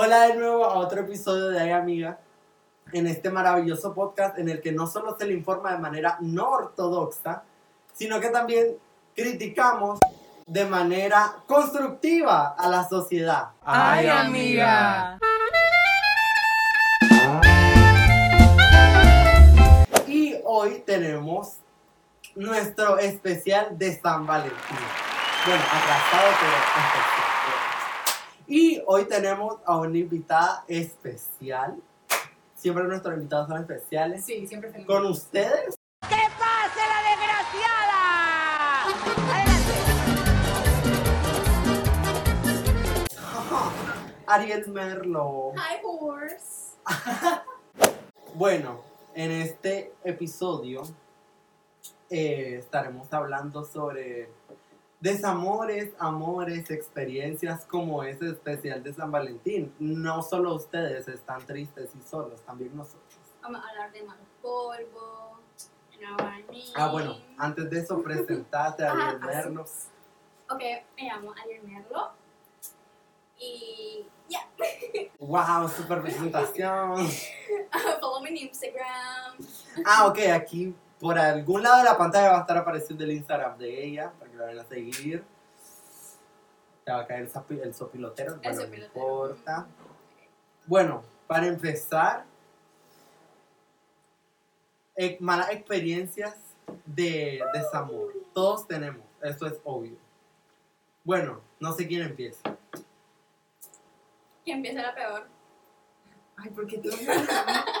Hola de nuevo a otro episodio de Ay Amiga, en este maravilloso podcast en el que no solo se le informa de manera no ortodoxa, sino que también criticamos de manera constructiva a la sociedad. Ay, amiga. Y hoy tenemos nuestro especial de San Valentín. Bueno, atrasado, pero especial. Y hoy tenemos a una invitada especial. Siempre nuestros invitados son especiales. Sí, siempre feliz. Con ustedes, ¡Que pase la desgraciada! Adelante. Ariel Merlo. Hi, horse. Bueno, en este episodio eh, estaremos hablando sobre desamores, amores, experiencias como ese especial de San Valentín. No solo ustedes están tristes y solos, también nosotros. Vamos a hablar de mal polvo. Ah, bueno, antes de eso, presentate a Ariel Ah, Merlo. Ok, me llamo Ariel Merlo. Y ya, Wow, super presentación. follow me en Instagram. Ah, ok, aquí por algún lado de la pantalla va a estar apareciendo el Instagram de ella para que la vayan a seguir. Te va a caer el, sopi- el sopilotero, El bueno, no sopilotero. importa. Bueno, para empezar, eh, malas experiencias de desamor. Todos tenemos, esto es obvio. Bueno, no sé quién empieza. ¿Quién empieza la peor? Ay, porque tú.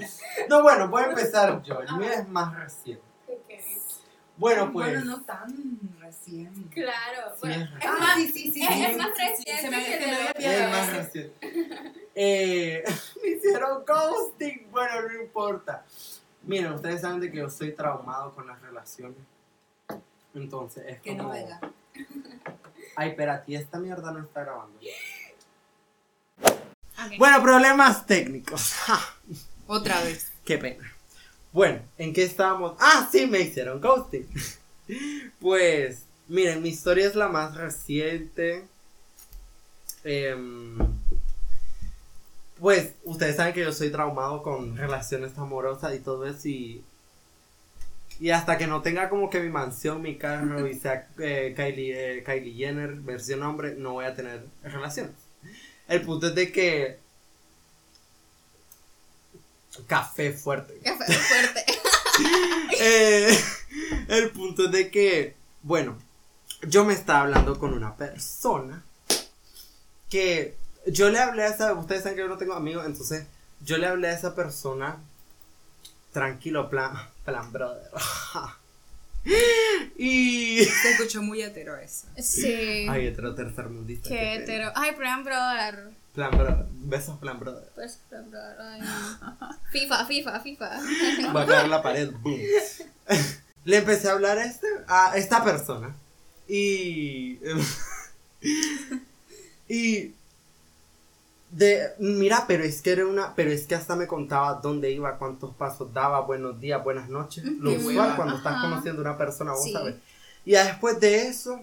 No, bueno, voy a empezar yo. El mío es más reciente. Bueno, pues. Bueno, no tan recién. Claro, Sí, bueno, es es Ah, más, sí, sí, sí. es- sí, es sí, más reciente se me había- que se me de había lo Es olvidado más ese. reciente. Eh, me hicieron ghosting. Bueno, no importa. Miren, ustedes saben de que yo soy traumado con las relaciones. Entonces, es Qué como... novedad. Ay, espérate, esta mierda no está grabando. Bueno, problemas técnicos. Otra vez. Qué pena. Bueno, ¿en qué estábamos? Ah, sí, me hicieron ghosting. Pues, miren, mi historia es la más reciente. Em, pues, ustedes saben que yo soy traumado con relaciones amorosas y todo eso. Y, y hasta que no tenga como que mi mansión, mi carro y sea eh, Kylie, eh, Kylie Jenner, versión hombre, no voy a tener relaciones. El punto es de que. Café fuerte. Qué fue fuerte. Eh, el punto es de que, bueno, yo me estaba hablando con una persona que yo le hablé a esa, ustedes saben que yo no tengo amigos, entonces yo le hablé a esa persona tranquilo, plan, plan brother. y... Se escuchó muy hetero eso. Sí. Ay, hetero tercermundista. Qué pena. hetero. Ay, plan brother. Plan brother. Besos, plan brother. Pues, plan brother. Ay, no. FIFA, FIFA, FIFA. Va a caer la pared, boom. Le empecé a hablar a, este, a esta persona. Y. y. De, mira, pero es que era una. Pero es que hasta me contaba dónde iba, cuántos pasos daba, buenos días, buenas noches. Lo Qué usual cuando estás conociendo a una persona, vos Sí. sabes. Y después de eso.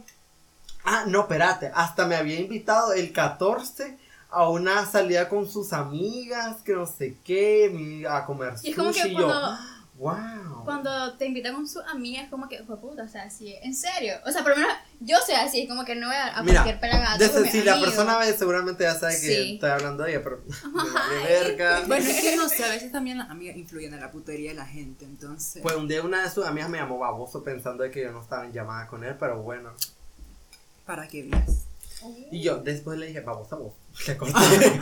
Ah, no, espérate. Hasta me había invitado el 14 a una salida con sus amigas, que no sé qué, mi- a comer Y es como sushi. que yo, cuando, wow. cuando te invitan con sus amigas, es como que, fue puta, o sea, así, en serio. O sea, por lo menos yo soy así, es como que no voy a, a Mira, cualquier pelagato. Desde si la persona ve, seguramente ya sabe que Sí. estoy hablando de ella, pero vale verga. Bueno, es que no sé, a veces también las amigas influyen en la putería de la gente, entonces. Pues un día una de sus amigas me llamó baboso pensando de que yo no estaba en llamada con él, pero bueno. Para que veas. Y yo después le dije, babosa vos. Le corté.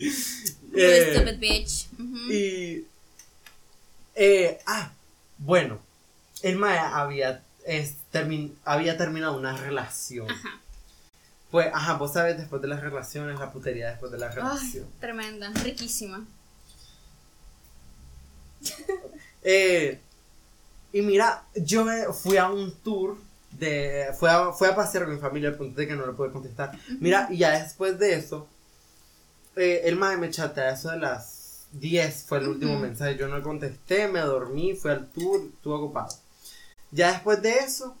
You Eh, stupid bitch. Y. Eh, ah, bueno. El Mae había, es, termin- había terminado una relación. Pues, ajá, vos sabes, después de las relaciones, la putería después de la Ay, relación. tremenda, riquísima. Eh, y mira, yo me fui a un tour de. Fui a, fui a pasear con mi familia, al punto de que no le pude contestar. Mira, y ya después de eso, eh, el mae me chatea eso de las 10, fue el último mensaje. Yo no contesté, me dormí, fui al tour, estuve ocupado. Ya después de eso,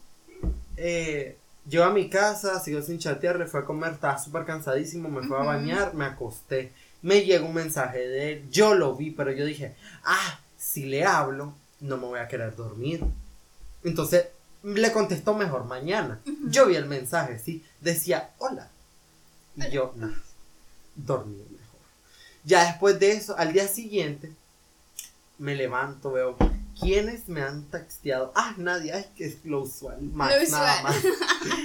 eh, Yo a mi casa, sigo sin chatear, le fue a comer, estaba súper cansadísimo, me fue a bañar, me acosté. Me llegó un mensaje de él, yo lo vi, pero yo dije, ah, si le hablo, no me voy a querer dormir. Entonces, le contestó mejor mañana. Yo vi el mensaje, sí, decía, hola. Y yo, nah, dormir mejor. Ya después de eso, al día siguiente, me levanto, veo quiénes me han texteado. Ah, nadie, ay, que es lo usual, más, Lo nada usual.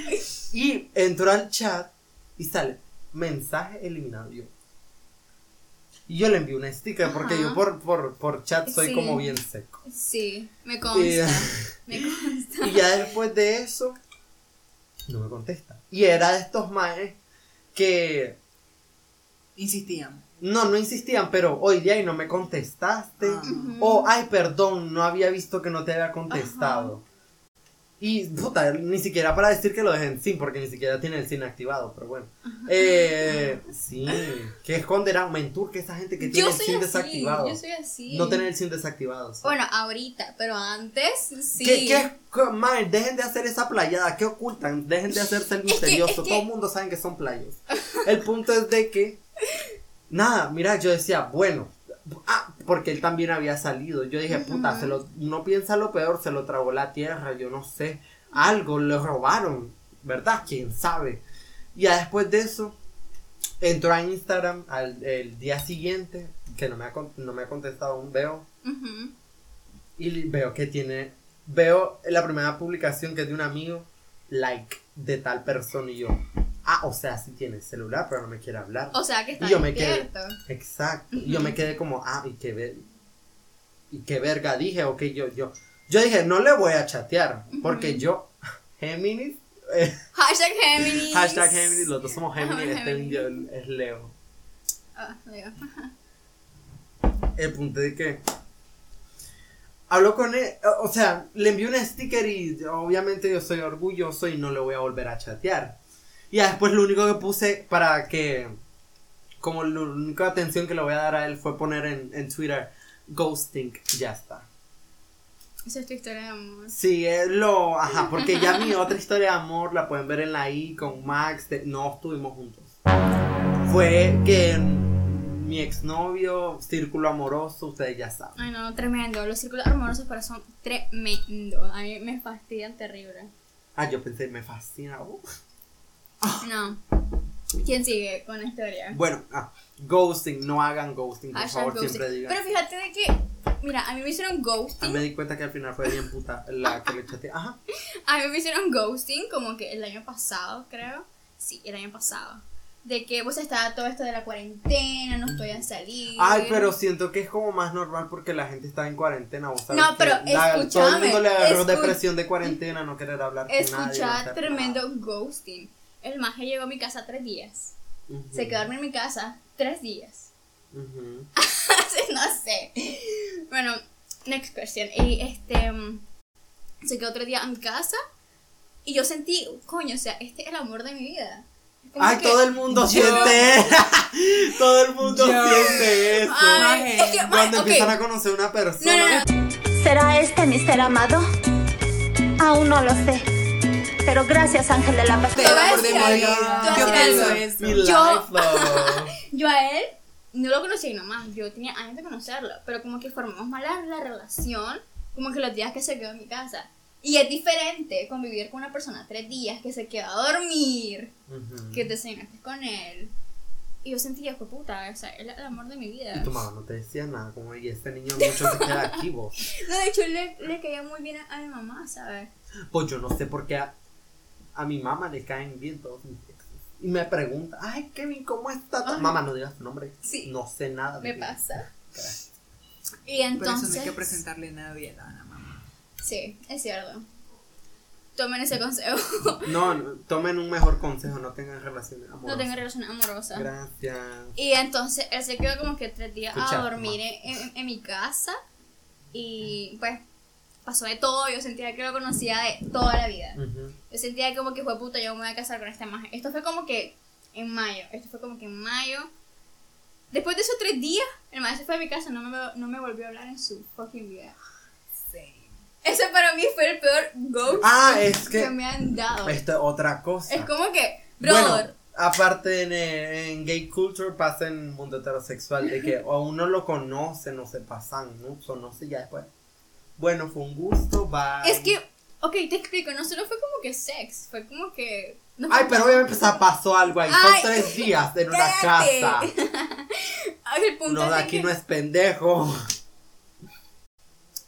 más. y entro al chat y sale mensaje eliminado. Yo. Y yo le envío una sticker porque Ajá. yo por, por, por chat soy Sí. como bien seco. Sí, me Y, consta. Me consta. y ya después de eso, no me contesta. Y era de estos maes que Insistían. no, no insistían, pero hoy día y no me contestaste. O, ay, perdón, no había visto que no te había contestado. Y, puta, ni siquiera para decir que lo dejen sin, porque ni siquiera tiene el sin activado, pero bueno. Eh, sí, que esconderán, mentur, que esa gente que tiene Yo el sin así. desactivado. Yo soy así. No tener el sin desactivado. sí. Bueno, ahorita, pero antes sí. ¿Qué, qué, mae, dejen de hacer esa playada, ¿qué ocultan? Dejen de hacerse el Es que- misterioso, es que- todo el mundo sabe que son playos. El punto es de que, nada, mira, yo decía, bueno, ah, porque él también había salido, yo dije, puta, se lo, no piensa lo peor, se lo tragó la tierra, yo no sé, algo, le robaron, ¿verdad? ¿Quién sabe? Y ya después de eso, entró a Instagram al el día siguiente, que no me ha, no me ha contestado aún, veo, y veo que tiene. Veo la primera publicación que es de un amigo, like, de tal persona. Y yo, ah, o sea, sí tiene celular, pero no me quiere hablar. O sea que está Y yo me quedé-. Exacto. Y yo me quedé como, ah, y qué ver. Y qué verga. Dije, ok, yo, yo. Yo dije, no le voy a chatear. Porque yo, Géminis, eh, Hashtag Géminis. hashtag Géminis, los dos somos Géminis, este Géminis. es Leo. Ah, Leo. El punto de que hablo con él, o sea, le envié un sticker y obviamente yo soy orgulloso y no le voy a volver a chatear. Y ya después lo único que puse para que, como la única atención que le voy a dar a él fue poner en, en Twitter, ghosting, ya está. Esa es tu historia de amor. Sí, es lo, ajá, porque ya mi otra historia de amor la pueden ver en la I con Max, de- no estuvimos juntos. Fue que mi exnovio, círculo amoroso, ustedes ya saben. Ay, no, tremendo. Los círculos amorosos para son tremendo. A mí me fastidian terrible. Ah, yo pensé, me fascina. uh. No. ¿Quién sigue con la historia? Bueno, ah, ghosting, no hagan ghosting, por Hashtag favor, ghosting. siempre digan. Pero fíjate de que, mira, a mí me hicieron Ah, ghosting. me di cuenta que al final fue bien puta la que le chateé. Ajá. A mí me hicieron ghosting como que el año pasado, creo. Sí, el año pasado. De que pues estaba todo esto de la cuarentena, no estoy a salir. Ay, pero siento que es como más normal porque la gente está en cuarentena. ¿vos sabes No, que pero la- Todo el escúchame, mundo le agarró escu- depresión de cuarentena, no querer hablar con nadie. no Escuchar hacer tremendo ghosting. El maje llegó a mi casa tres días. Se quedó a dormir en mi casa tres días. no sé. Bueno, next question. Y este. mm, Se quedó tres días en mi casa. Y yo sentí, coño, o sea, este es el amor de mi vida. Como Ay, todo el mundo yo- siente. todo el mundo Yo- siente eso. Ay, es que, Cuando empiezan a conocer una persona. No, no, no. ¿Será este mi ser amado? Aún no lo sé. Pero gracias, Ángel de la Paz. Te amor de a Yo pienso eso. Yo-. Yo a él no lo conocí nomás. Yo tenía años de conocerlo. Pero como que formamos mal la, la relación. Como que los días que se quedó en mi casa. Y es diferente convivir con una persona tres días que se queda a dormir. Ujú. Que te cenaste con él. Y yo sentía, fue puta, o sea, es el amor de mi vida. Y tu mamá no te decía nada, como, y este niño mucho se queda aquí, vos. No, de hecho, le, le caía muy bien a, a mi mamá, ¿sabes? Pues yo no sé por qué a, a mi mamá le caen bien todos mis exes. Y me pregunta, ay, Kevin, ¿cómo está? Ay. Mamá, no digas tu nombre. Sí. No sé nada. de Me pasa. Gracias. Y Por eso entonces. no hay que presentarle nadie a la mamá. Sí, es cierto. Tomen ese consejo. No, no, tomen un mejor consejo, no tengan relaciones amorosas. no tengan relaciones amorosas. Gracias. Y entonces él se quedó como que tres días Escucha, a dormir en, en- en mi casa. Y pues pasó de todo. Yo sentía que lo conocía de toda la vida. Ujú. Yo sentía como que fue puta, yo me voy a casar con esta magia. Esto fue como que en mayo. Esto fue como que en mayo. Después de esos tres días, el maestro se fue a mi casa. No me, no me volvió a hablar en su fucking vida. Sí. Ese para mí fue el peor ghost Ah, es que que. me han dado. Esto es otra cosa. Es como que, Bueno, brother, aparte en, en gay culture pasa en el mundo heterosexual de que o uno lo conoce, no se pasan, ¿no? O no sé, ya después. Bueno, fue un gusto, bye. es que, ok, te explico, no solo fue como que sex, fue como que... nos Ay, pero obviamente pasó algo ahí. Son tres días en una casa. El punto Uno de aquí que- no es pendejo.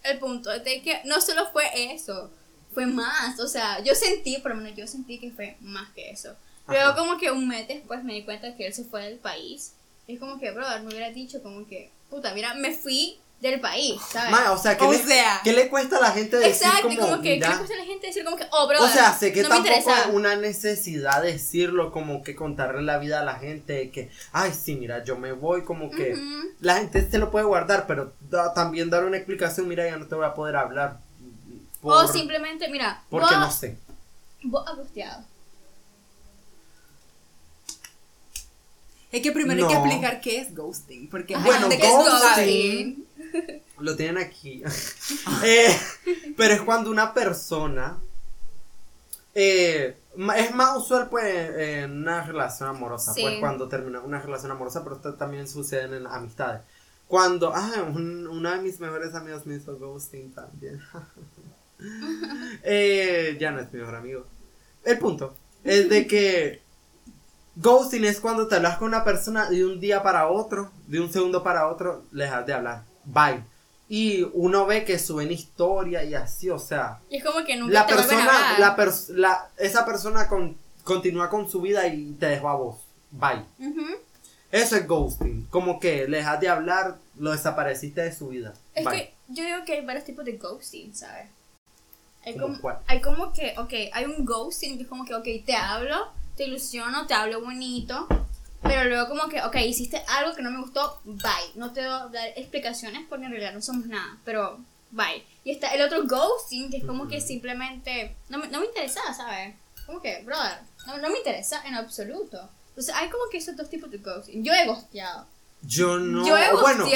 el punto es de que no solo fue eso, fue más, o sea, yo sentí, por lo menos yo sentí que fue más que eso. Luego como que un mes después me di cuenta que él se fue del país. Es como que, brother, me hubiera dicho como que, puta, mira, me fui del país, ¿sabes? Ma, o sea, ¿qué, O le, sea. ¿qué le cuesta a la gente decir Exacto, como, como que, ¿qué mira? le cuesta a la gente decir como que, oh, brother, O sea, sé que no tampoco es una necesidad decirlo, como que contarle la vida a la gente, de que, ay, sí, mira, yo me voy, como que la gente se lo puede guardar, pero da- también dar una explicación, mira, ya no te voy a poder hablar. O simplemente, mira, Porque vos, no sé. vos angustiado. Es que primero hay que explicar qué es ghosting. Porque Bueno, hay ¿qué gente es ghosting? Lo tienen aquí. Eh, pero es cuando una persona. eh, es más usual, pues, en una relación amorosa. Sí. Pues cuando termina una relación amorosa, pero esto también sucede en amistades. Cuando. Ah, un- uno de mis mejores amigos me hizo ghosting también. Eh, ya no es mi mejor amigo. El punto es de que. Ghosting es cuando te hablas con una persona de un día para otro, de un segundo para otro, le dejas de hablar. Bye. Y uno ve que suben historia y así, o sea, Y es como que nunca la te vuelven a persona, hablar. la pers- la- esa persona con- continúa con su vida y te dejó a vos. Bye. Eso es ghosting. Como que le dejas de hablar, lo desapareciste de su vida. Es Bye. que yo digo que hay varios tipos de ghosting, ¿sabes? Hay ¿Cómo como, cuál? hay como que, ok, hay un ghosting que es como que, ok, te hablo, te ilusiono, te hablo bonito, pero luego como que, ok, hiciste algo que no me gustó, bye. No te voy a dar explicaciones porque en realidad no somos nada, pero bye. Y está el otro ghosting que es como que simplemente no me, no me interesa, ¿sabes? Como que, brother, no, no me interesa en absoluto. Entonces hay como que esos dos tipos de ghosting. Yo he ghosteado. Yo no. Yo he bueno,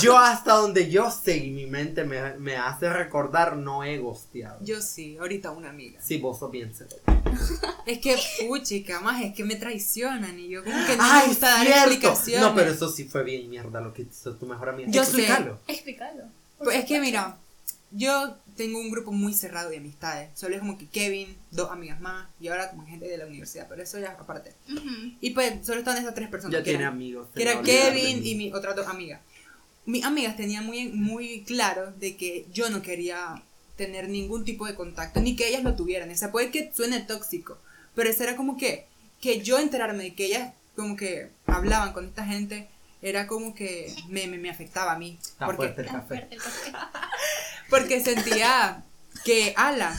yo hasta donde yo sé y mi mente me, me hace recordar, no he ghosteado. Yo sí, ahorita una amiga. Sí, vos sos bien cero. Es que, puchica, más es que me traicionan y yo como que no Ay, me gusta dar explicaciones. No, pero eso sí fue bien mierda lo que hizo tu mejor amiga. Yo sé. Explícalo. Explícalo. por Pues es que mira, yo tengo un grupo muy cerrado de amistades. Solo es como que Kevin, dos amigas más y ahora como gente de la universidad, pero eso ya aparte. Ujú. Y pues solo están esas tres personas. Ya que tiene eran- amigos. Que era Kevin y mi otras dos amigas. Mis amigas tenían muy, muy claro de que yo no quería tener ningún tipo de contacto, ni que ellas lo tuvieran. O sea, puede que suene tóxico, pero eso era como que, que yo enterarme de que ellas como que hablaban con esta gente, era como que me, me, me afectaba a mí. Está Porque, fuerte el Tan café. fuerte el café. porque sentía que, ala.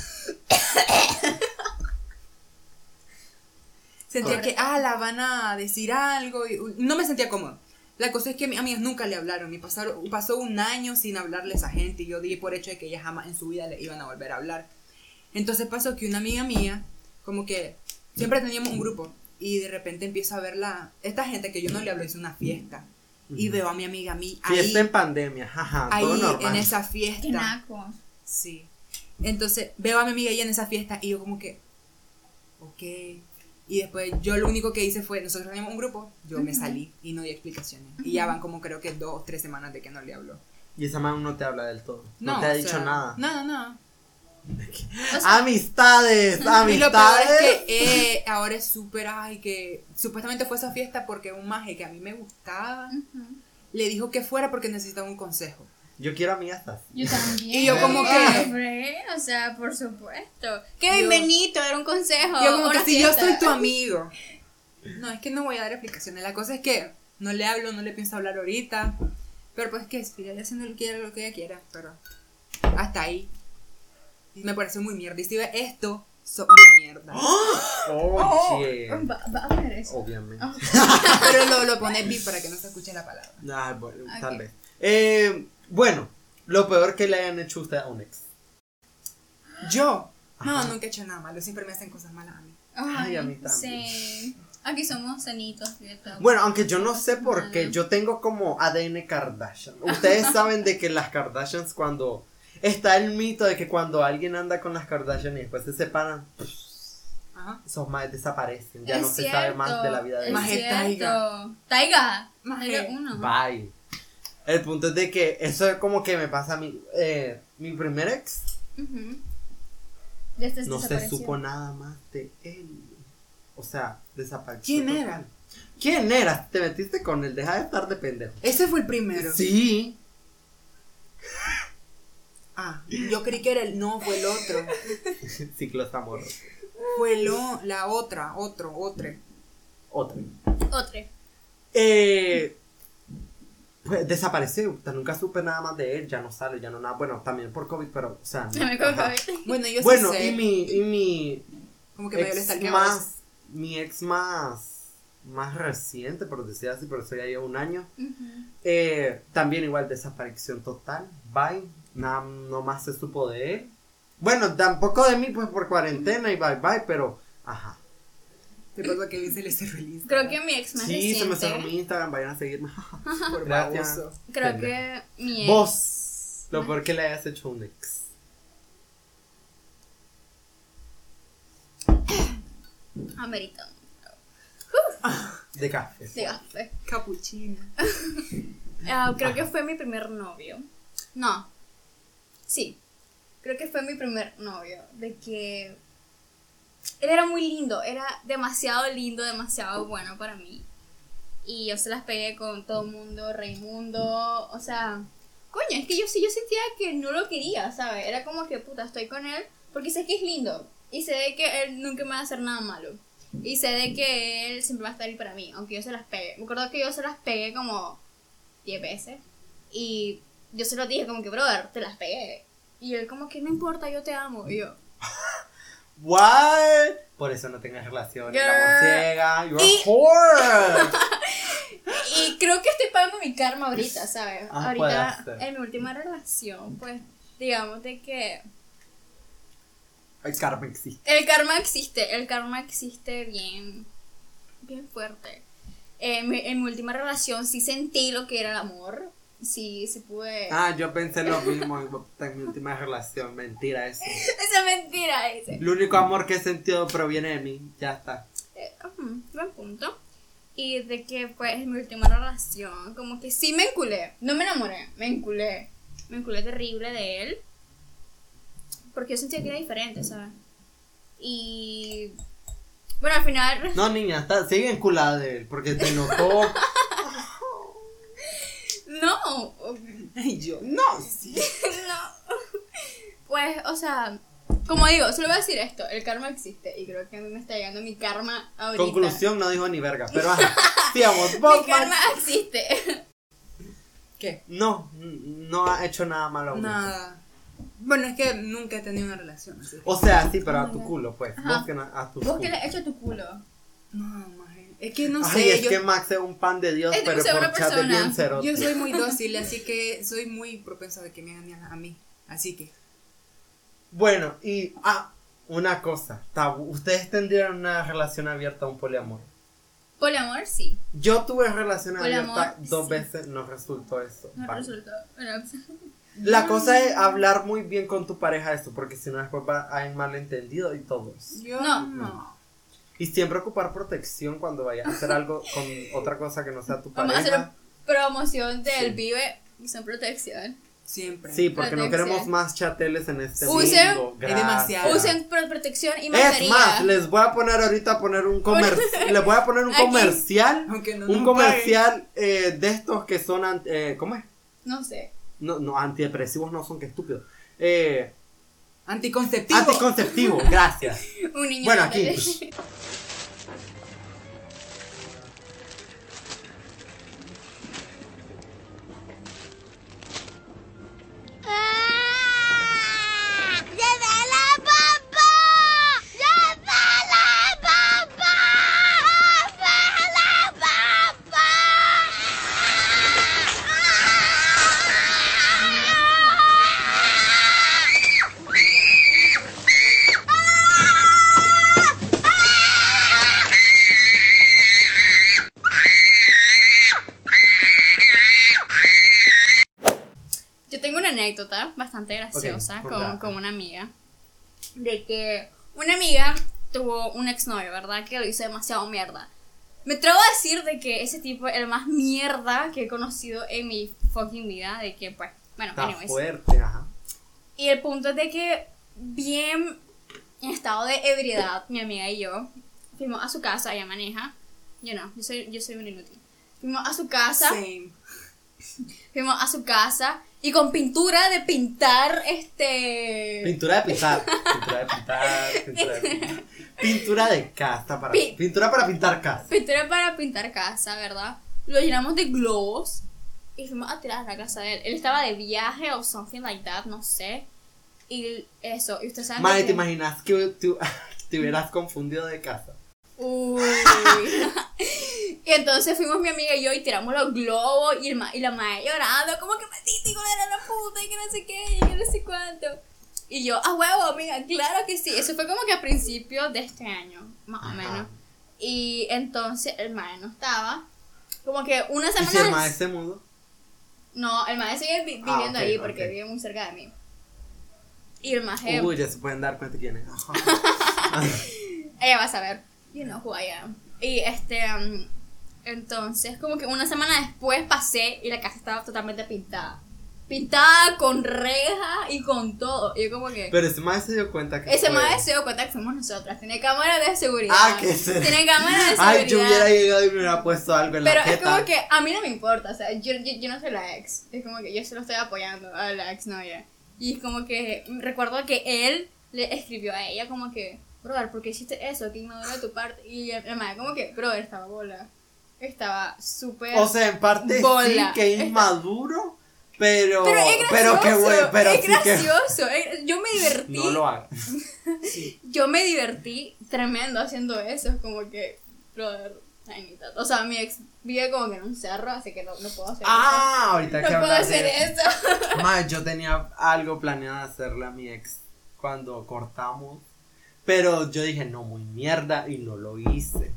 Sentía que, ala, van a decir algo. Y no me sentía cómodo. La cosa es que mis amigas nunca le hablaron. Y pasaron, pasó un año sin hablarle a esa gente. Y yo di por hecho de que ellas jamás en su vida le iban a volver a hablar. Entonces pasó que una amiga mía, como que siempre teníamos un grupo. Y de repente empiezo a verla. Esta gente que yo no le hablo hizo una fiesta. Y veo a mi amiga a mí ahí, Fiesta en pandemia, jaja, todo ahí normal. en esa Qué fiesta. naco. Sí. Entonces veo a mi amiga ahí en esa fiesta y yo como que, ok. Y después yo lo único que hice fue, nosotros teníamos un grupo, yo me salí y no di explicaciones. Y ya van como creo que dos o tres semanas de que no le hablo. Y esa man no te habla del todo. No, No, te ha dicho sea, nada. Nada, nada. O sea, Amistades, Y lo peor amistades. es que eh, ahora es súper, ay, que supuestamente fue esa fiesta porque un maje que a mí me gustaba le dijo que fuera porque necesitaba un consejo. Yo quiero amigas así. Yo también. Y yo como que- o sea, por supuesto. Qué Yo- bienvenido, era un consejo. yo como que si yo soy tu amigo. No, es que no voy a dar explicaciones. La cosa es que no le hablo, no le pienso hablar ahorita. Pero pues que siga haciendo lo que quiera, lo que ella quiera. Pero hasta ahí. Me parece muy mierda. Y si ve esto, son una mierda. Oh, Oye. va, va a poner eso. Obviamente. Pero lo, lo pones beat para que no se escuche la palabra. Ah, bueno, tal vez. Eh, bueno, lo peor que le hayan hecho usted a un ex. Yo. No, nunca he hecho nada malo. Siempre me hacen cosas malas a mí. Ay, a mí también. Sí. Aquí somos sanitos, ¿cierto? Bueno, aunque yo no sé por qué, yo tengo como ADN Kardashian. Ustedes saben de que las Kardashians cuando está el mito de que cuando alguien anda con las Kardashian y después se separan, Ajá. esos más desaparecen. Ya Es no se sabe más de la vida de ellos. Cierto. Taiga. Taiga. Maje. Taiga uno. Bye. El punto es de que eso es como que me pasa a mí. Eh, mi primer ex no se supo nada más de él. O sea, desapareció. ¿Quién total. era? ¿Quién era? Te metiste con él, deja de estar de pendejo. Ese fue el primero. Sí. Ah, yo creí que era el. No, fue el otro. Ciclos amorosos. Fue lo, la otra, otro, otro. Otro. Otro. Eh, pues desapareció. Nunca supe nada más de él. Ya no sale, ya no nada. Bueno, también por COVID, pero, o sea. Se me ajá. cogió. Bueno, yo sí Bueno, sé. y mi, y mi Como que ex eso. más, mi ex más, más reciente, por decir así, pero eso ya lleva un año. Eh, también igual desaparición total. Bye. Nada, no más se supo de él. Bueno, tampoco de mí, pues por cuarentena y bye bye, pero. Ajá. Te pasa que se le cerró el Instagram. Creo que mi ex más Sí, se me cerró mi Instagram, vayan a seguirme. Por Gracias. baboso. Creo que mi ex. Vos, lo peor que le hayas hecho un ex. Amerita. De café. De café. Capuchino. Ah, creo que fue mi primer novio. No. Sí. Creo que fue mi primer novio. De que. Él era muy lindo. Era demasiado lindo, demasiado bueno para mí. Y yo se las pegué con todo el mundo, Raimundo. O sea. Coño, es que yo sí, yo sentía que no lo quería, ¿sabes? Era como que, puta, estoy con él porque sé que es lindo. Y sé de que él nunca me va a hacer nada malo. Y sé de que él siempre va a estar ahí para mí, aunque yo se las pegué. Me acuerdo que yo se las pegué como 10 veces. Y yo se lo dije como que, brother, te las pegué. Y él como que, no importa, yo te amo. Y yo, What? Por eso no tengas relación. El amor Girl. ciega. You're Y- a whore. Y creo que estoy pagando mi karma ahorita, ¿sabes? Ah, ahorita, en mi última relación, pues, digamos de que El karma existe. el karma existe, el karma existe bien, bien fuerte. En mi, en mi última relación sí sentí lo que era el amor, sí, sí pude... Ah, yo pensé lo mismo en en mi última relación. Mentira eso. Esa es mentira ese. El único amor que he sentido proviene de mí. Ya está. Eh, ujú, buen punto. Y de que pues en mi última relación, como que sí me enculé. No me enamoré, me enculé. Me enculé terrible de él. Porque yo sentía que era diferente, ¿sabes? Y. Bueno, al final. No, niña, está, sigue enculada de él. Porque te notó. No, yo. No, sí. no. Pues, o sea, como digo, solo voy a decir esto: el karma existe. Y creo que a mí me está llegando mi karma ahorita. Conclusión, no dijo ni verga. Pero ajá. Vos, Mi karma existe. ¿Qué? No, no ha hecho nada malo. Nada. Bueno, es que nunca he tenido una relación así. O sea, sí, pero a tu culo, pues. Ajá. Vos que no, a tu ¿Vos culo. qué le has hecho a tu culo? No. Es que no Ay, sé. es yo, que Max es un pan de Dios, Es pero por chat es persona. bien cerote. yo soy muy dócil, así que soy muy propensa de que me hagan a mí. Así que. Bueno, y ah, una cosa, tabú. Ustedes tendrían una relación abierta a un poliamor. Poliamor, sí. Yo tuve relación Poliamor, abierta dos sí. veces, no resultó eso. No resultó. Bueno, La cosa es hablar muy bien con tu pareja eso, porque si no después va a haber malentendido y todo eso. Yo No. no. Y siempre ocupar protección cuando vayas a hacer algo con otra cosa que no sea tu Vamos a hacer pareja. promoción del Sí. Vive sin protección. Siempre. Sí, porque no Protección. queremos más chateles en este Usen- mundo. Es demasiado. Usen pro- protección y Es mascarilla. más, les voy a poner ahorita a poner un comercial. les voy a poner un Aquí. comercial. Aunque no un nos comercial eh, de estos que son. eh, ¿Cómo es? No sé. No, no, antidepresivos no son, que estúpido. Eh, Anticonceptivo. anticonceptivo, gracias. Un niño. Bueno, aquí. Graciosa con, una amiga. De que una amiga tuvo un exnovio, ¿verdad? Que lo hizo demasiado mierda. Me atrevo a decir de que ese tipo es el más mierda que he conocido en mi fucking vida. De que, pues, bueno, Está anyways. fuerte, ajá. Y el punto es de que, bien en estado de ebriedad, mi amiga y yo fuimos a su casa, ella maneja. Yo no, yo soy, yo soy un inútil. Fuimos a su casa, Same. fuimos a su casa y con pintura de pintar este. Pintura de pintar. Pintura de pintar. Pintura de pintar. Pintura de casa. Para, Pi- pintura para pintar casa. Pintura para pintar casa, ¿verdad? Lo llenamos de globos y fuimos a tirar a la casa de él. Él estaba de viaje o something like that, no sé. Y eso, y usted sabe. Madre, ¿te imaginas que tú- te hubieras confundido de casa? Uy. y entonces fuimos mi amiga y yo y tiramos los globos y, el ma- y la madre llorando, como que maldita hijo de la puta y que no sé qué y que no sé cuánto. Y yo, a huevo, amiga, claro que sí. Eso fue como que a principios de este año, más o menos. Y entonces el madre no estaba. Como que una ¿Y semana. si el maestro se mudó? No, el madre sigue vi- Ah, viviendo ahí porque vive muy cerca de mí. Y el maje. Uy, ya se pueden dar cuenta quién es. Ella va a saber, you know who I am. Y este, um, entonces, como que una semana después pasé y la casa estaba totalmente pintada. Pintada con reja y con todo. Y yo, como que. Pero ese maestro se dio cuenta que ese madre se dio cuenta que fuimos nosotras. Tiene cámara de seguridad. Ah, que se... Tiene cámara de seguridad. Ay, yo hubiera llegado y me hubiera puesto algo en Pero la es jeta. como que a mí no me importa, o sea, yo, yo, yo no soy la ex. Es como que yo solo estoy apoyando a la ex novia. Y es como que recuerdo que él le escribió a ella como que, brother, ¿por qué hiciste eso? Que inmaduro de tu parte. Y el madre como que, brother, estaba bola. Estaba súper... O sea, en parte Bola. sí que inmaduro, pero... pero es gracioso, pero qué bueno, pero es sí que... gracioso. es- yo me divertí. No lo hagas. Yo me divertí tremendo haciendo eso. Es como que, brother. O sea, mi ex vive como que en un cerro, así que no, no puedo hacer Ah, ahorita eso. que No puedo hablas hacer de... eso. Mae, yo tenía algo planeado hacerle a mi ex cuando cortamos. Pero yo dije, no, muy mierda, y no lo hice.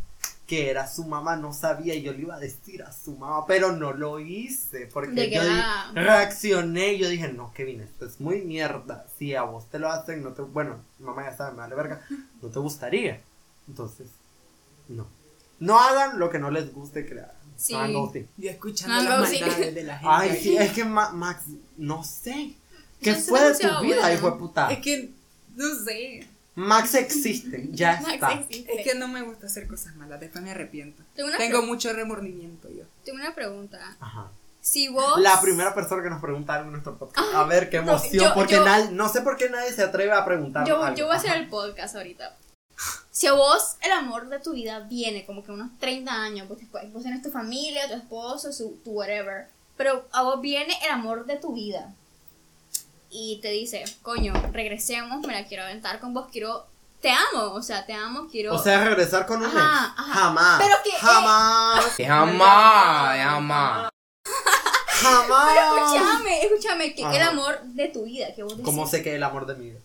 Que era su mamá, no sabía, y yo le iba a decir a su mamá, pero no lo hice. Porque yo era- reaccioné y yo dije, no, Kevin, esto es muy mierda. Si a vos te lo hacen, no te. Bueno, mamá ya sabe, me vale verga, no te gustaría. Entonces, no. No hagan lo que no les guste que le hagan. Sí. No ghosting. Yo escuchando No, las sí. maldades de la gente. Ay, sí, es que Ma- Max, no sé. ¿Qué fue de tu vida, hijo de puta? Es que, no sé. Max existe, ya Max está. existe. Es que no me gusta hacer cosas malas, después me arrepiento. Tengo Tengo mucho remordimiento yo. tengo una pregunta. Ajá. Si vos. La primera persona que nos pregunta algo en nuestro podcast. Ah, a ver, qué no, emoción. yo- porque yo- nadie, no sé por qué nadie se atreve a preguntar Yo, algo. yo voy a hacer Ajá. el podcast ahorita. Si a vos el amor de tu vida viene como que unos 30 años, pues después vos tenés tu familia, tu esposo, su, tu whatever, pero a vos viene el amor de tu vida y te dice, coño, regresemos, me la quiero aventar con vos, quiero, te amo, o sea, te amo, quiero... O sea, regresar con un Ajá, ex. ajá. Jamás. Pero que, eh, Jamás. Jamás, jamás. Jamás. pero escúchame, escúchame, que Ajá. el amor de tu vida, que vos decís, ¿Cómo sé que el amor de mi vida?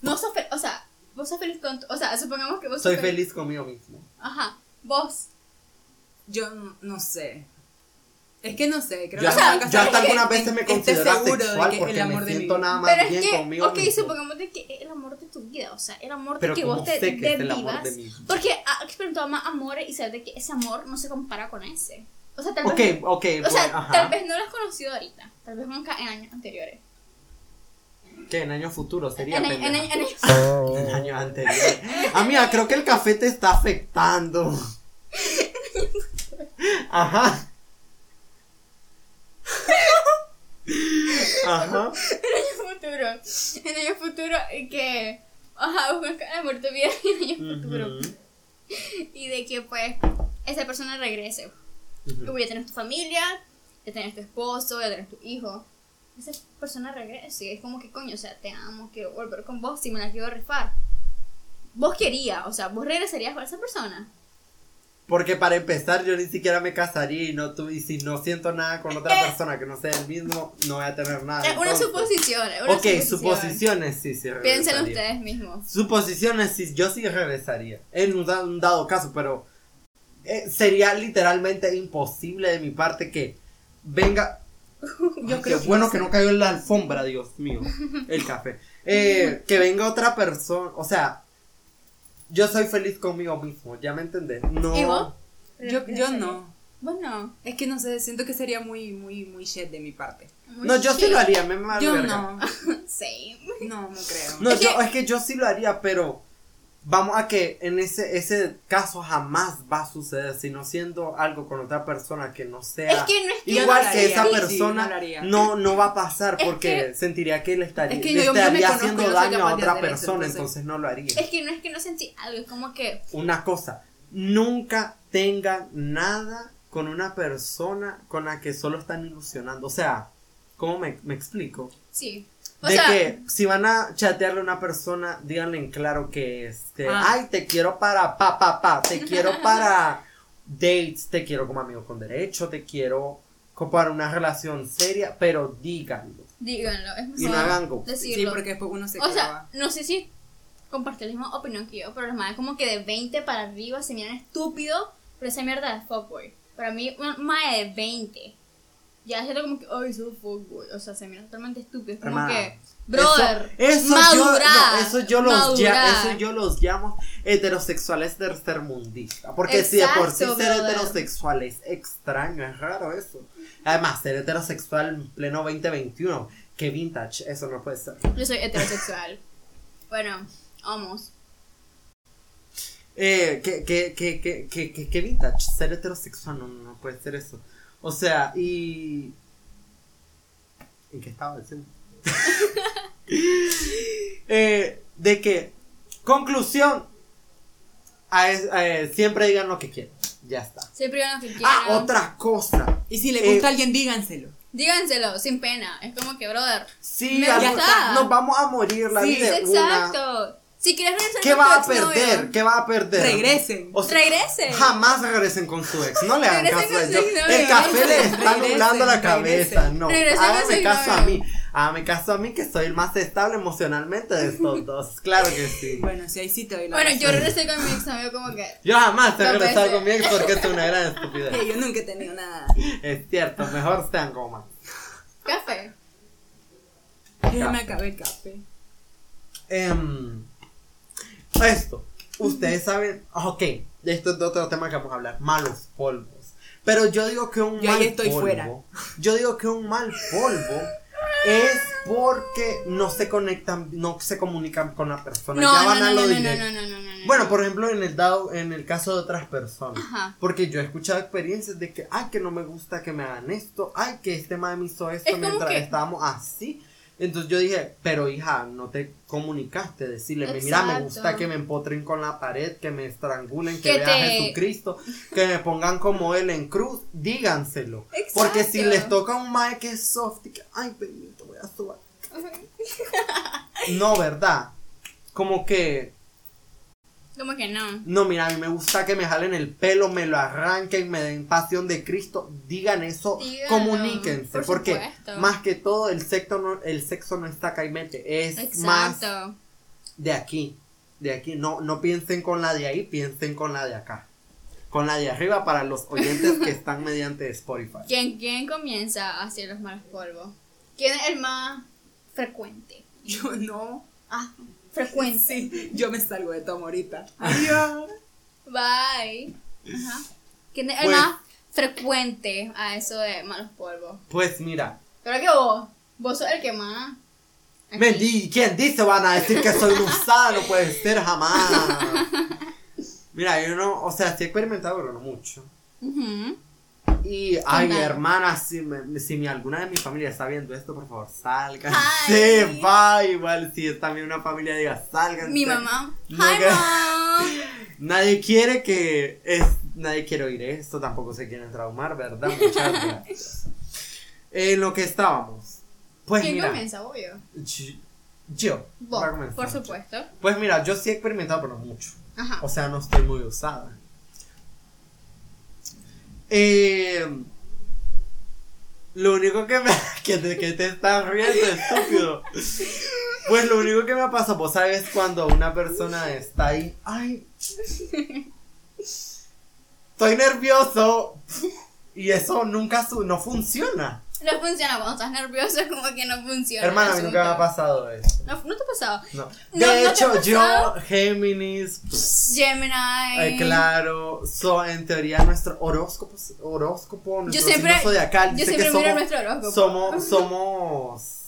no sos feliz, o sea, vos sos feliz con, tu- o sea, supongamos que vos Soy sos feliz conmigo mismo. Ajá, vos, Yo no sé. Es que no sé, creo Yo, que hasta- me va a yo hasta algunas veces me asexual que porque el amor me de mi siento vida. nada más Pero bien es que, conmigo ok, mismo. supongamos de que el amor de tu vida, o sea, el amor Pero de que ¿cómo vos te sé que es el de amor vivas, de mi vida? Porque has experimentado más amores y sabes de que ese amor no se compara con ese. O sea, tal vez, ok, o sea, bueno, ajá. tal vez no lo has conocido ahorita, tal vez nunca en años anteriores. Que en años futuros sería En, en, en, en- En años anteriores. Amiga, creo que el café te está afectando. Ajá. Ajá. en años futuros, en años futuros y que, ajá, vos el tu vida en años futuros. Ujú. Y de que pues esa persona regrese. Como ya tienes tu familia, ya tienes tu esposo, ya tienes tu hijo. Esa persona regrese. Es como que coño, o sea, te amo, quiero volver con vos, si me la quiero rifar. Vos querías, o sea, vos regresarías con esa persona. Porque para empezar, yo ni siquiera me casaría y no tu- y si no siento nada con otra Eh. persona que no sea el mismo, no voy a tener nada. es una entonces. suposición, es una Ok, suposiciones sí, sí. Piensen ustedes mismos. Suposiciones sí, yo sí regresaría. En un, da- un dado caso, pero eh, sería literalmente imposible de mi parte que venga. Yo creo Qué que bueno no que no cayó en la alfombra, Dios mío. El café. Eh, que venga otra persona. O sea, yo soy feliz conmigo mismo. ¿Ya me entendés? No. ¿Y vos? Yo, yo no. Bueno, Es que no sé, siento que sería muy, muy, muy shit de mi parte. No, yo sí lo haría. Me Yo verga. no. Same. No, no creo. No, Es yo, que- es que yo sí lo haría, pero vamos a que en ese, ese caso jamás va a suceder, sino siendo algo con otra persona que no sea Es que no es que igual que esa persona, no no, no va a pasar Es porque que- sentiría que le estaría, Es que le estaría conozco, haciendo daño a otra eso, persona, entonces- entonces no lo haría. Es que no es que no sentí algo, es como que. Una cosa, nunca tengan nada con una persona con la que solo están ilusionando, o sea, ¿cómo me, me explico? Sí. O de sea, que si van a chatearle a una persona, díganle en claro que este, Ah. ay, te quiero para pa pa pa, te quiero para dates, te quiero como amigo con derecho, te quiero co- para una relación seria, pero díganlo. díganlo. Es Y no mejor hagan go. Sí, decirlo. porque después uno se o sea, no sé si compartí la misma opinión que yo, pero los más como que de 20 para arriba se miran estúpidos, pero esa mierda es fuckboy. Para mí, un mae de 20 ya es como que, ay, soy fuckboy. O sea, se miran totalmente estúpidos. Como Hermana, que, brother, eso, eso madura, yo, no, eso yo los ya- eso yo los llamo heterosexuales tercermundistas. Porque si de por sí ser heterosexual es extraño, es raro eso. Además, ser heterosexual en pleno 2021, que vintage, eso no puede ser. Yo soy heterosexual. bueno, vamos. Eh, que, que, que, que, que, que, que vintage, ser heterosexual no, no puede ser eso. O sea, y. ¿En qué estaba diciendo? eh, de que, conclusión, a es- eh, siempre digan lo que quieran. Ya está. Siempre digan lo que quieran. Ah, otra cosa. Y si le Eh, gusta a alguien, díganselo. Díganselo, sin pena. Es como que, brother. Sí, Me gusta. nos vamos a morir la Sí, vida. una. Si quieres regresar ¿Qué con va a exnovio, perder? ¿Qué va a perder? Regresen. O sea, Regresen. Jamás regresen con su ex. No le hagan caso a ellos. El café le está nublando la cabeza. regresen. No. Regresen su caso a mí. Hágame caso a mí que soy el más estable emocionalmente de estos dos. Claro que sí. Bueno, si ahí sí te doy la Bueno, yo razón. regresé con mi exnovio como que. Yo jamás he Dos regresado con mi ex porque es una gran estupidez. Yo nunca he tenido nada. Es cierto, mejor sean como más. Café. Ya me acabé el café. Em, esto, ustedes saben, ok, esto es de otro tema que vamos a hablar, malos polvos. Pero yo digo que un Yo mal estoy polvo, fuera. yo digo que un mal polvo es porque no se conectan, no se comunican con la persona, No, ya van no, a no, lo no, no, directo. no, no, no, no, no. Bueno, por ejemplo, en el dado, en el caso de otras personas. Ajá. Porque yo he escuchado experiencias de que, ay, que no me gusta que me hagan esto, ay, que este madre me hizo esto Es mientras que- estábamos así. Entonces yo dije, pero hija, no te comunicaste, decirle, mira, me gusta que me empotren con la pared, que me estrangulen, que, Que vean a te- Jesucristo, que me pongan como él en cruz, díganselo. Exacto. Porque si les toca un mae que es soft y que, ay, bendito, voy a subar. No, ¿verdad? Como que, Como que no. no, mira, a mí me gusta que me jalen el pelo, me lo arranquen, me den pasión de Cristo. Digan eso, Díganlo, comuníquense. por porque supuesto. más que todo, el sexo no, el sexo no está acá y mente. Es más Exacto. de aquí. De aquí. No, no piensen con la de ahí, piensen con la de acá. Con la de arriba para los oyentes que están mediante Spotify. ¿Quién, ¿Quién comienza a hacer los malos polvos? ¿Quién es el más frecuente? Yo no. Ah, frecuente. Sí, yo me salgo de toma ahorita. Adiós. Bye. Ajá. ¿Quién es el Pues- más frecuente a eso de malos polvos? Pues mira. Creo que vos. Vos sos el que más. aquí. Me di- ¿Quién dice? Van a decir que soy una usada, no puede ser jamás. Mira, yo no, o sea, sí he experimentado, pero no mucho. Ujú. Y, ay, Contame. hermana, si, me- si mi, alguna de mi familia está viendo esto, por favor, salgan. Sí, va, igual, si es también una familia, diga, salgan. Mi mamá. No, Hi, que- mom. Nadie quiere que, es, nadie quiere oír esto, tampoco se quieren traumar, ¿verdad? Muchas gracias. En lo que estábamos. Pues ¿Quién mira, comienza, obvio? yo, Vos, por supuesto. Pues mira, yo sí he experimentado, pero no mucho. Ajá. O sea, no estoy muy usada. Eh, lo único que me. Que te, que te estás riendo, estúpido. Pues lo único que me pasa, vos sabes, cuando una persona está ahí. ¡Ay! Estoy nervioso. Y eso nunca su- no funciona. No funciona cuando estás nervioso, como que no funciona. Hermana, a mí nunca me ha pasado eso. No, no te ha pasado. No. De ¿no te ha hecho, yo? Géminis, Gemini. eh, claro, so, en teoría nuestro horóscopo, horóscopo nuestro siempre- signo zodiacal yo siempre que miro somos, nuestro horóscopo. somos, somos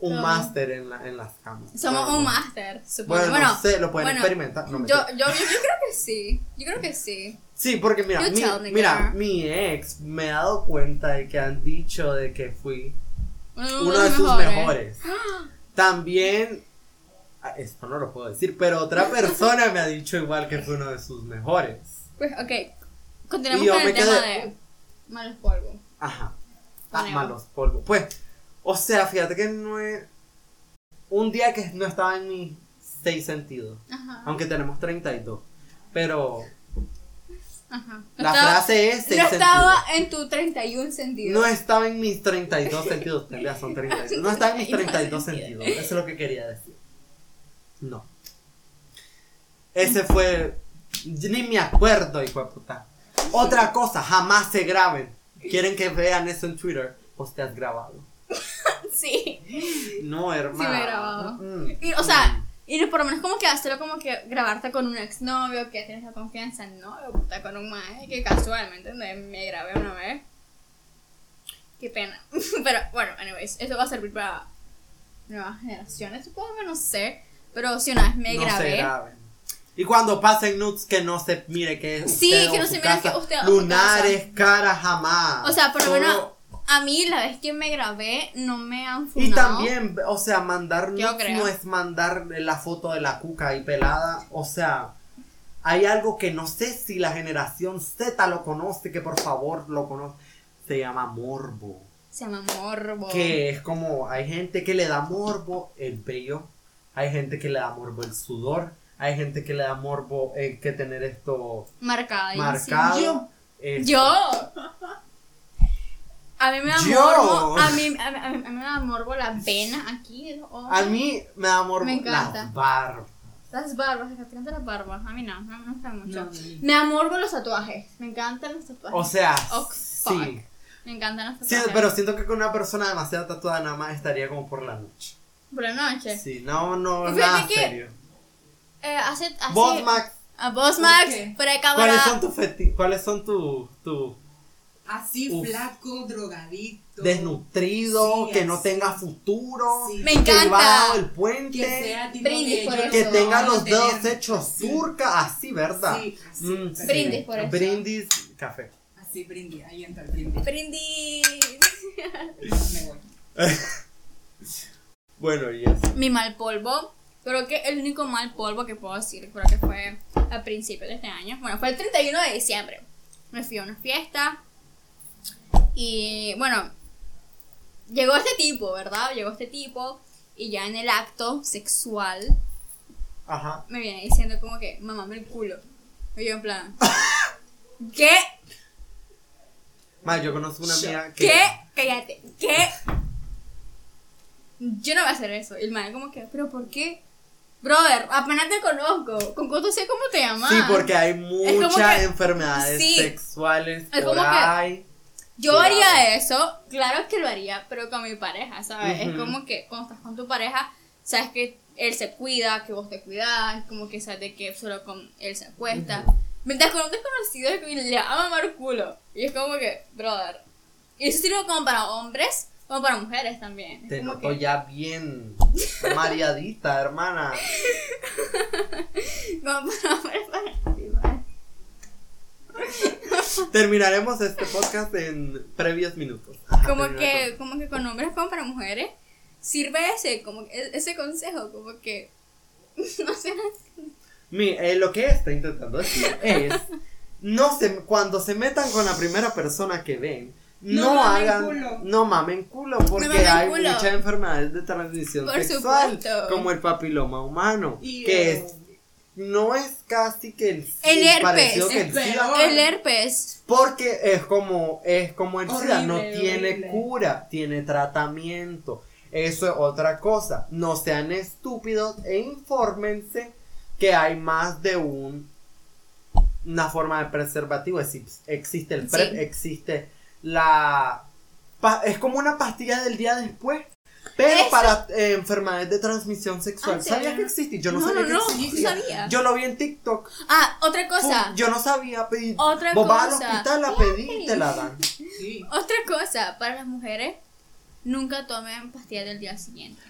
un máster en, la, en las camas. Somos un máster, supongo. Bueno, Bueno, no sé, lo pueden bueno, experimentar. No, yo, yo, yo, yo creo que sí. Yo creo que sí. Sí, porque mira, You mi, mira, mi ex me ha dado cuenta de que han dicho de que fui Uno, uno de sus mejores. También, ah, esto no lo puedo decir, pero otra persona me ha dicho igual que fue uno de sus mejores. Pues, ok. Continuamos con el tema quedé- de malos polvos. Ajá. Ah, malos polvos. Pues, o sea, fíjate que no es. Un día que no estaba en mis seis sentidos. Ajá. Aunque tenemos 32. Pero Ajá. la estaba- frase es seis No estaba sentidos. en tu 31 sentido. No estaba en mis 32 sentidos. Ya son 32. No estaba en mis 32 sentidos. Eso es lo que quería decir. No. Ese fue. Ni me acuerdo, hijo de puta. Otra cosa, jamás se graben. ¿Quieren que vean eso en Twitter? Pues te has grabado. Sí. No, hermano. he grabado. Mm. Y, o sea, y por lo menos como que hacerlo como que grabarte con un exnovio que tienes la confianza, no, puta, con un mae que casualmente ¿me, me grabé una vez. Qué pena. Pero bueno, anyways, eso va a servir para nuevas generaciones, supongo que no sé. Pero si una vez me no se grabé. graben. Y cuando pasen nudes, que no se mire que es Sí, usted que no se mire que usted Lunares, cara, jamás. O sea, por lo menos a mí la vez que me grabé no me han funado. Y también, o sea, mandar Yo nudes creo. no es mandar la foto de la cuca ahí pelada. O sea, hay algo que no sé si la generación Z lo conoce, que por favor lo conoce. Se llama morbo. Se llama morbo. Que es como, hay gente que le da morbo el vello, hay gente que le da morbo el sudor, hay gente que le da morbo el que tener esto Marcada. marcado. Este, Yo. A mí me da Yo. morbo. A mí, a, mí, a mí- a mí me da morbo la vena aquí. ojos. A mí me da morbo Me encanta. las barbas. Las barbas, encantan las barbas. A mí no, no me gustan mucho. No, no, no. Me da morbo los tatuajes. Me encantan los tatuajes. O sea, Oh, fuck. sí. Me encantan los Sí, tatuajes. pero siento que con una persona demasiado tatuada nada más estaría como por la noche. Por la noche. Sí, no, no, Fíjate nada que- serio. Eh, hace, hace, Vos, Max, A vos, Max. qué? Fuera de cámara. ¿cuáles son tus feti ¿Cuáles son tu, tu Así Uf. flaco, drogadicto. desnutrido, Sí, que no así. tenga futuro, Sí. Me que encanta. iba dado el puente, Que sea tipo Brindis que por eso. que tenga los dedos tener hechos así. turca, así, ¿verdad? Sí, así. Mm. Brindis por eso. Brindis, café. Así brindis, ahí entra el brindis. Brindis. Me voy. Bueno, y eso. Mi mal polvo. Creo que el único mal polvo que puedo decir, creo que fue a principios de este año. Bueno, fue el 31 de diciembre. Me fui a una fiesta. Y bueno, llegó este tipo, ¿verdad? Llegó este tipo. Y ya en el acto sexual Ajá. me viene diciendo como que, mamame el culo. Y yo en plan, ¿qué? Más, yo conozco una amiga que. ¿Qué? Cállate. ¿Qué? Yo no voy a hacer eso. Y el man como que, ¿pero por qué? Brother, apenas te conozco. ¿Con cuánto sé cómo te llamas? Sí, porque hay muchas enfermedades sí. sexuales Es por como que- ahí. Yo haría eso, claro que lo haría, pero con mi pareja, ¿sabes? Es como que cuando estás con tu pareja, sabes que él se cuida, que vos te cuidas, como que sabes de que solo con él se acuesta. Mientras con un desconocido es que le va a mamar culo. Y es como que, brother. Y eso sirve como para hombres, como para mujeres también. Es Te noto que- ya bien mareadita, hermana. como para hombres, para. Terminaremos este podcast en previos minutos. Ajá, como que, como que con hombres como para mujeres, sirve ese, como e- ese consejo, como que no sé Mi, eh, lo que está intentando decir es, no se, cuando se metan con la primera persona que ven, no, No hagan, culo. no mamen culo, porque mamen hay culo. muchas enfermedades de transmisión Por sexual, supuesto. como el papiloma humano, que es, no es casi que el, El herpes, parecido que el SIDA. El herpes. porque es como, es como el SIDA, no Horrible, tiene horrible. cura, tiene tratamiento. Eso es otra cosa. No sean estúpidos e infórmense que hay más de un una forma de preservativo. Es decir, existe el PrEP, Sí. existe la pa- es como una pastilla del día después. Pero Eso. para eh, enfermedades de transmisión sexual. ¿En ¿Sabías serio? que existe? Yo no, No, sabía no, que no, existía. no sabía. Yo lo vi en TikTok. Ah, otra cosa. Pum, yo no sabía. Pedí, Otra vos vas al cosa. hospital, la pedí y te la dan. Sí. Otra cosa, para las mujeres, nunca tomen pastillas del día siguiente.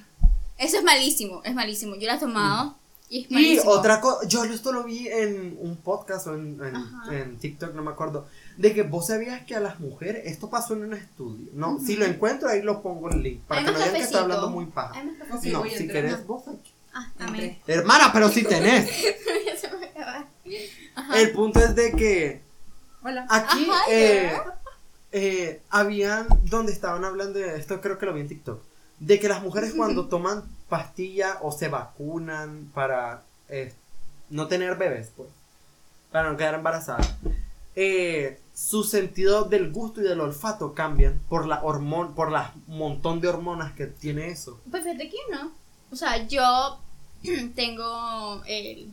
Eso es malísimo, es malísimo. Yo la he tomado y es Y malísimo. otra cosa, yo esto lo vi en un podcast o en, en TikTok, no me acuerdo, de que vos sabías que a las mujeres, esto pasó en un estudio, no, si lo encuentro ahí lo pongo el link, para que no digan que está cafecito. hablando muy paja. No, si entrar. querés vos aquí. Ah, amén. Hermana, pero si tenés. ya se me. El punto es de que Hola. aquí Ajá, eh, eh, habían, donde estaban hablando de esto, creo que lo vi en TikTok, de que las mujeres cuando toman pastilla o se vacunan para eh, no tener bebés, pues, para no quedar embarazadas, eh, su sentido del gusto y del olfato cambian por la hormona, por la montón de hormonas que tiene eso. Pues fíjate que no. O sea, yo tengo el,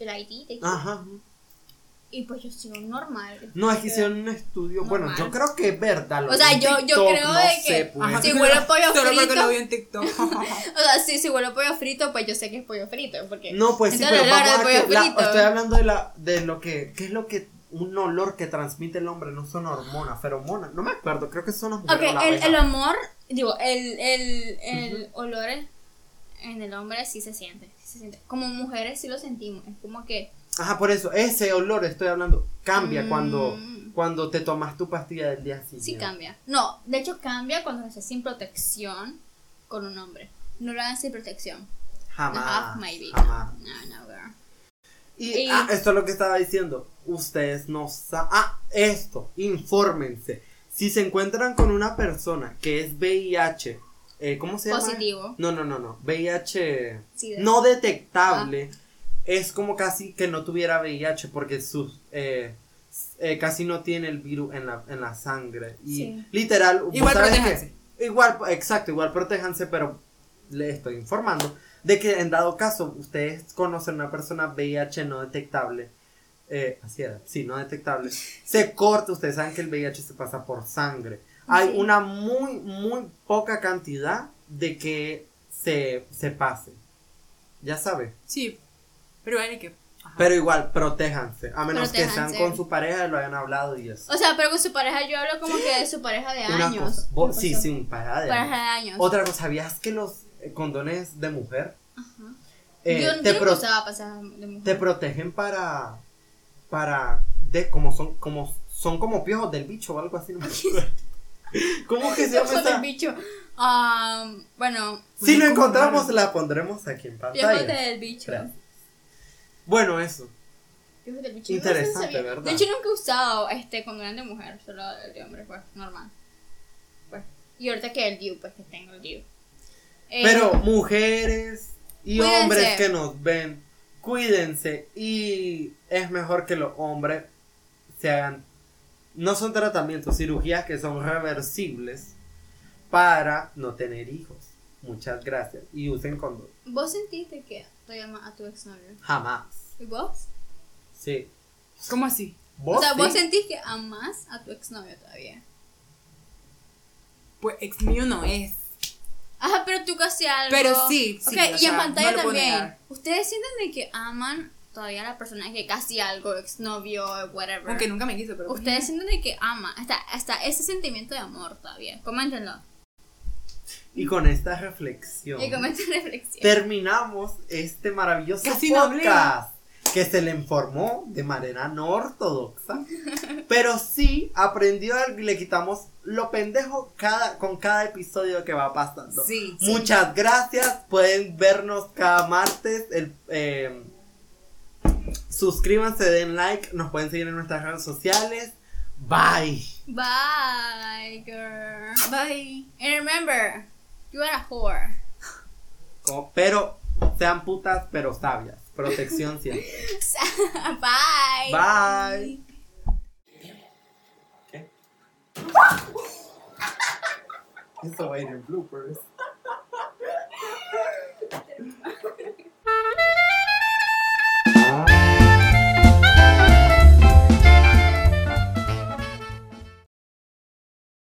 el ID de aquí, Ajá. y pues yo sigo normal. No, es que hicieron un estudio. Bueno, Normal. yo creo que es verdad. lo O sea, vi en yo- yo TikTok, creo no de sé, que- pues. Ajá, Si solo- huele pollo Solo porque frito. lo vi en TikTok. O sea, si, si huele pollo frito, pues yo sé que es pollo frito. Porque No, pues sí, pero vamos de a pollo que la- frito. estoy hablando de la de lo que qué es lo que un olor que transmite el hombre, no son hormonas, feromonas, no me acuerdo, creo que son las Ok, mujeres o la el, el amor, digo, el, el, el olor en el hombre sí se siente, sí se siente. Como mujeres sí lo sentimos, es como que... Ajá, por eso ese olor estoy hablando cambia Mm. cuando cuando te tomas tu pastilla del día siguiente. Sí cambia. No, de hecho cambia cuando haces sin protección con un hombre. No lo hagan sin protección. Jamás. No, maybe. Jamás. No, no, girl. Y, Y- ah, esto es lo que estaba diciendo. Ustedes no saben. Ah, esto, infórmense. Si se encuentran con una persona que es VIH, eh, ¿cómo se llama? Positivo. No, no, no, no. VIH Sí, de- no detectable. Es como casi que no tuviera VIH porque sus. eh, eh, casi no tiene el virus en la, en la sangre. Y Sí. literal. Igual protéjanse. Igual, exacto, igual protéjanse, pero le estoy informando de que en dado caso ustedes conocen una persona VIH no detectable, eh, así era, sí, no detectable, se corta, ustedes saben que el VIH se pasa por sangre. Hay Sí. una muy, muy poca cantidad de que se, se pase. Ya sabe. Sí. Pero hay que. Ajá. Pero igual, protéjanse. A menos que sean con su pareja y lo hayan hablado y eso. O sea, pero con su pareja yo hablo como que de su pareja de Una años. cosa. Vos- ¿Qué sí, sí, pareja de Pareja años. de años. Otra cosa, ¿sabías que los condones de mujer eh, yo te, pro- pasar de mujer. te protegen para para de como son como son como piojos del bicho o algo así no me acuerdo. ¿Cómo que se llama esa? bicho. Ah, bueno, Si lo Uy, ¿cómo encontramos la pondremos aquí en piojos pantalla. del bicho. Bueno, eso. Piojos del bicho. Interesante, No. ¿verdad? De hecho, nunca he usado este condón de mujer, solo el de hombre, pues, normal. Pues. Y ahorita que el DIU, pues que tengo el DIU. Eh, Pero mujeres y Cuídense. hombres que nos ven, cuídense y es mejor que los hombres se hagan no son tratamientos, cirugías que son reversibles para no tener hijos. Muchas gracias y usen condón. ¿Vos sentiste que te llamas a tu exnovio? Jamás. ¿Y vos? Sí. ¿Cómo así? ¿Vos o sea, sí? vos sentís que amás a tu exnovio todavía. Pues ex mío no es. Tú casi algo. Pero sí, sí, Ok, o y en pantalla no también. ¿Ustedes sienten de que aman todavía a la persona que casi algo, exnovio, whatever? Aunque nunca me quiso, pero. Ustedes sienten de que ama, hasta, hasta ese sentimiento de amor todavía. Coméntenlo. Y con esta reflexión Y comenten reflexión. terminamos este maravilloso Casi no podcast que se le informó de manera no ortodoxa, pero sí aprendió y le quitamos lo pendejo cada, con cada episodio que va pasando. Sí. Muchas gracias, pueden vernos cada martes. El, eh, suscríbanse, den like, nos pueden seguir en nuestras redes sociales. Bye. Bye, girl. Bye. And remember, you are a whore. Como- Pero sean putas, pero sabias. Protección siempre. Bye. Bye. ¿Qué? Eso va a ir en bloopers.